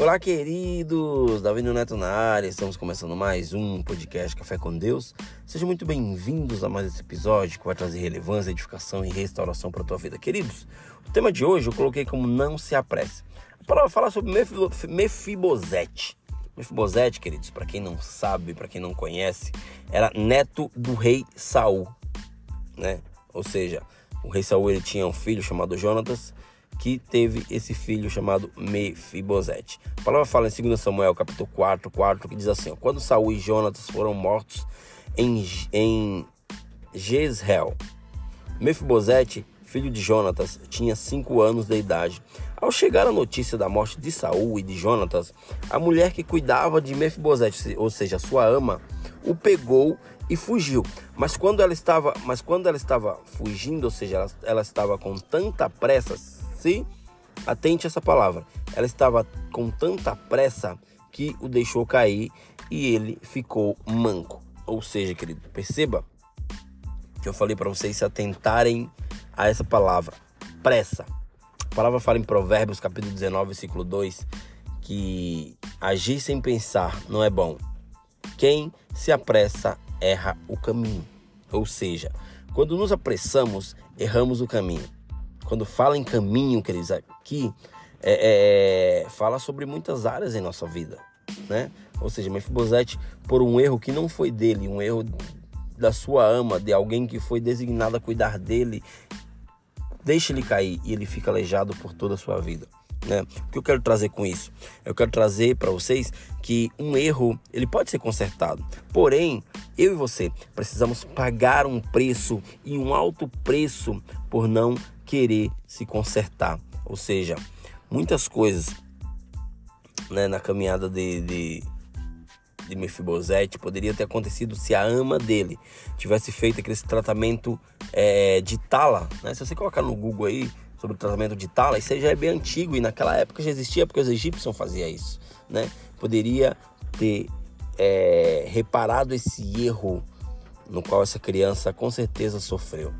Olá, queridos! Davi Neto na área, estamos começando mais um podcast Café com Deus. Sejam muito bem-vindos a mais esse episódio que vai trazer relevância, edificação e restauração para a tua vida. Queridos, o tema de hoje eu coloquei como não se apresse. A palavra fala sobre Mefibosete. Mefibosete, queridos, para quem não sabe, para quem não conhece, era neto do rei Saul, né? Ou seja, o rei Saul ele tinha um filho chamado Jonatas, que teve esse filho chamado Mefibosete. A palavra fala em 2 Samuel, capítulo 4, 4, que diz assim: Quando Saul e Jonatas foram mortos em, em Jezreel, Mefibosete, filho de Jonatas, tinha cinco anos de idade. Ao chegar a notícia da morte de Saul e de Jonatas, a mulher que cuidava de Mefibosete, ou seja, sua ama, o pegou e fugiu. Mas quando ela estava, mas quando ela estava fugindo, ou seja, ela, ela estava com tanta pressa, se atente a essa palavra, ela estava com tanta pressa que o deixou cair e ele ficou manco. Ou seja, querido, perceba que eu falei para vocês se atentarem a essa palavra, pressa. A palavra fala em Provérbios, capítulo 19, versículo 2, que agir sem pensar não é bom. Quem se apressa erra o caminho. Ou seja, quando nos apressamos, erramos o caminho. Quando fala em caminho, queridos, aqui é, é, fala sobre muitas áreas em nossa vida, né? Ou seja, Mefibosete, por um erro que não foi dele, um erro da sua ama, de alguém que foi designado a cuidar dele, deixa ele cair e ele fica aleijado por toda a sua vida. Né? O que eu quero trazer com isso? Eu quero trazer para vocês que um erro ele pode ser consertado, porém eu e você precisamos pagar um preço e um alto preço por não querer se consertar. Ou seja, muitas coisas né, na caminhada de, de, de Mefibosete poderia ter acontecido se a ama dele tivesse feito aquele tratamento é, de tala. Né? Se você colocar no Google aí, sobre o tratamento de tala, isso já é bem antigo e naquela época já existia porque os egípcios faziam isso, né? Poderia ter é, reparado esse erro no qual essa criança com certeza sofreu,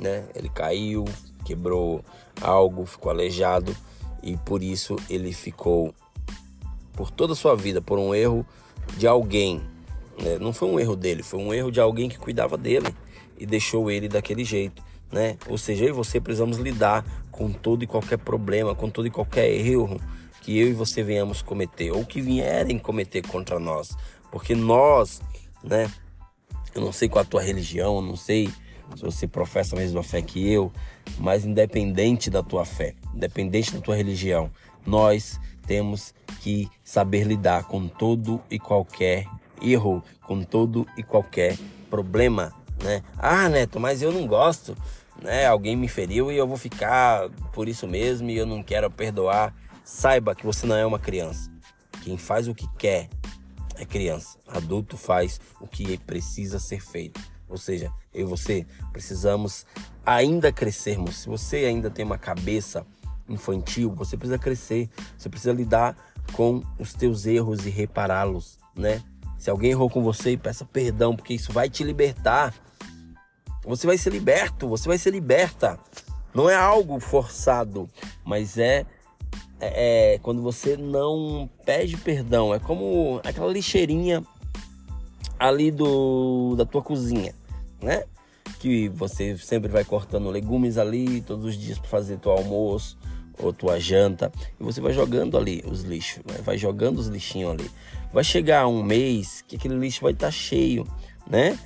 né? Ele caiu, quebrou algo, ficou aleijado e por isso ele ficou por toda a sua vida por um erro de alguém. Né? Não foi um erro dele, foi um erro de alguém que cuidava dele e deixou ele daquele jeito né? Ou seja, eu e você precisamos lidar com todo e qualquer problema, com todo e qualquer erro que eu e você venhamos cometer ou que vierem cometer contra nós, porque nós, né? Eu não sei qual a tua religião, eu não sei se você professa a mesma fé que eu, mas independente da tua fé, independente da tua religião, nós temos que saber lidar com todo e qualquer erro, com todo e qualquer problema, né? Ah, Neto, mas eu não gosto né? Alguém me feriu e eu vou ficar por isso mesmo e eu não quero perdoar. Saiba que você não é uma criança. Quem faz o que quer é criança. Adulto faz o que precisa ser feito. Ou seja, eu e você precisamos ainda crescermos. Se você ainda tem uma cabeça infantil, você precisa crescer. Você precisa lidar com os teus erros e repará-los, né? Se alguém errou com você, peça perdão, porque isso vai te libertar. Você vai ser liberto, você vai ser liberta. Não é algo forçado, mas é, é, é quando você não pede perdão. É como aquela lixeirinha ali do da tua cozinha, né? Que você sempre vai cortando legumes ali todos os dias para fazer teu almoço ou tua janta e você vai jogando ali os lixos, né? vai jogando os lixinhos ali. Vai chegar um mês que aquele lixo vai estar tá cheio, né?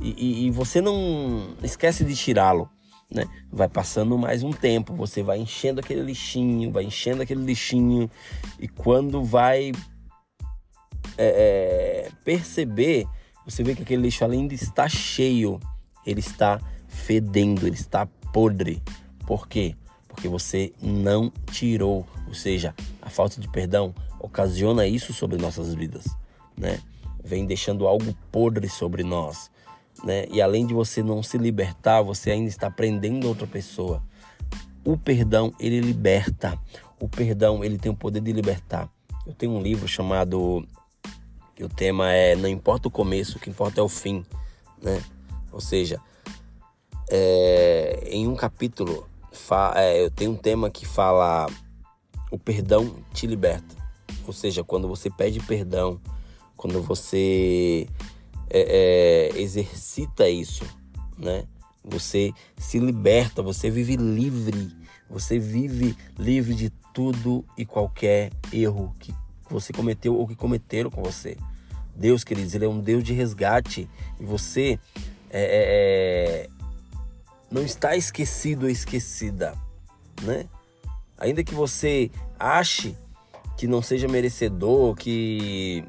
e, e você não esquece de tirá-lo. Né? Vai passando mais um tempo, você vai enchendo aquele lixinho, vai enchendo aquele lixinho, e quando vai é, é, perceber, você vê que aquele lixo além de estar cheio, ele está fedendo, ele está podre. Por quê? Porque você não tirou, ou seja, a falta de perdão ocasiona isso sobre nossas vidas, né? Vem deixando algo podre sobre nós né? E além de você não se libertar, você ainda está prendendo outra pessoa. O perdão, ele liberta. O perdão, ele tem o poder de libertar. Eu tenho um livro chamado que o tema é não importa o começo, o que importa é o fim, né? Ou seja, é, em um capítulo é, eu tenho um tema que fala o perdão te liberta, Ou seja, quando você pede perdão, quando você é, é, exercita isso, né? Você se liberta, você vive livre, você vive livre de tudo e qualquer erro que você cometeu ou que cometeram com você. Deus, queridos, Ele é um Deus de resgate e você é, é, é não está esquecido ou esquecida, né? Ainda que você ache que não seja merecedor, que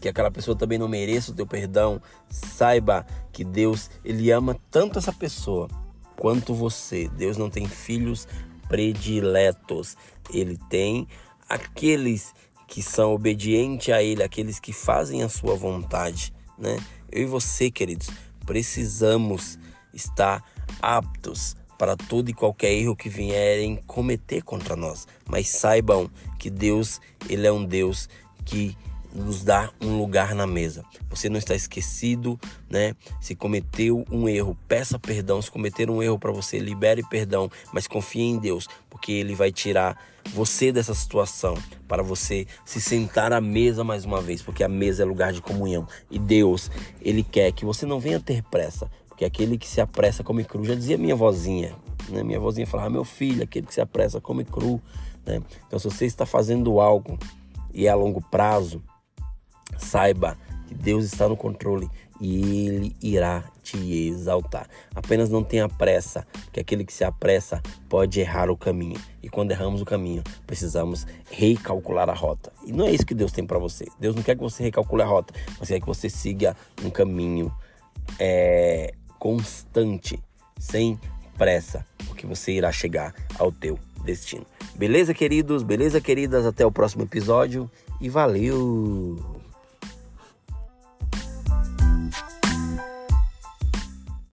que aquela pessoa também não mereça o teu perdão, saiba que Deus, ele ama tanto essa pessoa quanto você. Deus não tem filhos prediletos. Ele tem aqueles que são obedientes a ele, aqueles que fazem a sua vontade, né? Eu e você, queridos, precisamos estar aptos para todo e qualquer erro que vierem cometer contra nós. Mas saibam que Deus, ele é um Deus que nos dá um lugar na mesa. Você não está esquecido, né? Se cometeu um erro, peça perdão. Se cometer um erro para você, libere perdão, mas confie em Deus, porque ele vai tirar você dessa situação para você se sentar à mesa mais uma vez, porque a mesa é lugar de comunhão. E Deus, ele quer que você não venha ter pressa, porque aquele que se apressa come cru. Já dizia minha vozinha, né? Minha vozinha falava: "Meu filho, aquele que se apressa come cru", né? Então se você está fazendo algo e é a longo prazo, Saiba que Deus está no controle e Ele irá te exaltar. Apenas não tenha pressa, que aquele que se apressa pode errar o caminho. E quando erramos o caminho, precisamos recalcular a rota. E não é isso que Deus tem para você. Deus não quer que você recalcule a rota, mas quer que você siga um caminho é, constante, sem pressa, porque você irá chegar ao teu destino. Beleza, queridos? Beleza, queridas? Até o próximo episódio e valeu!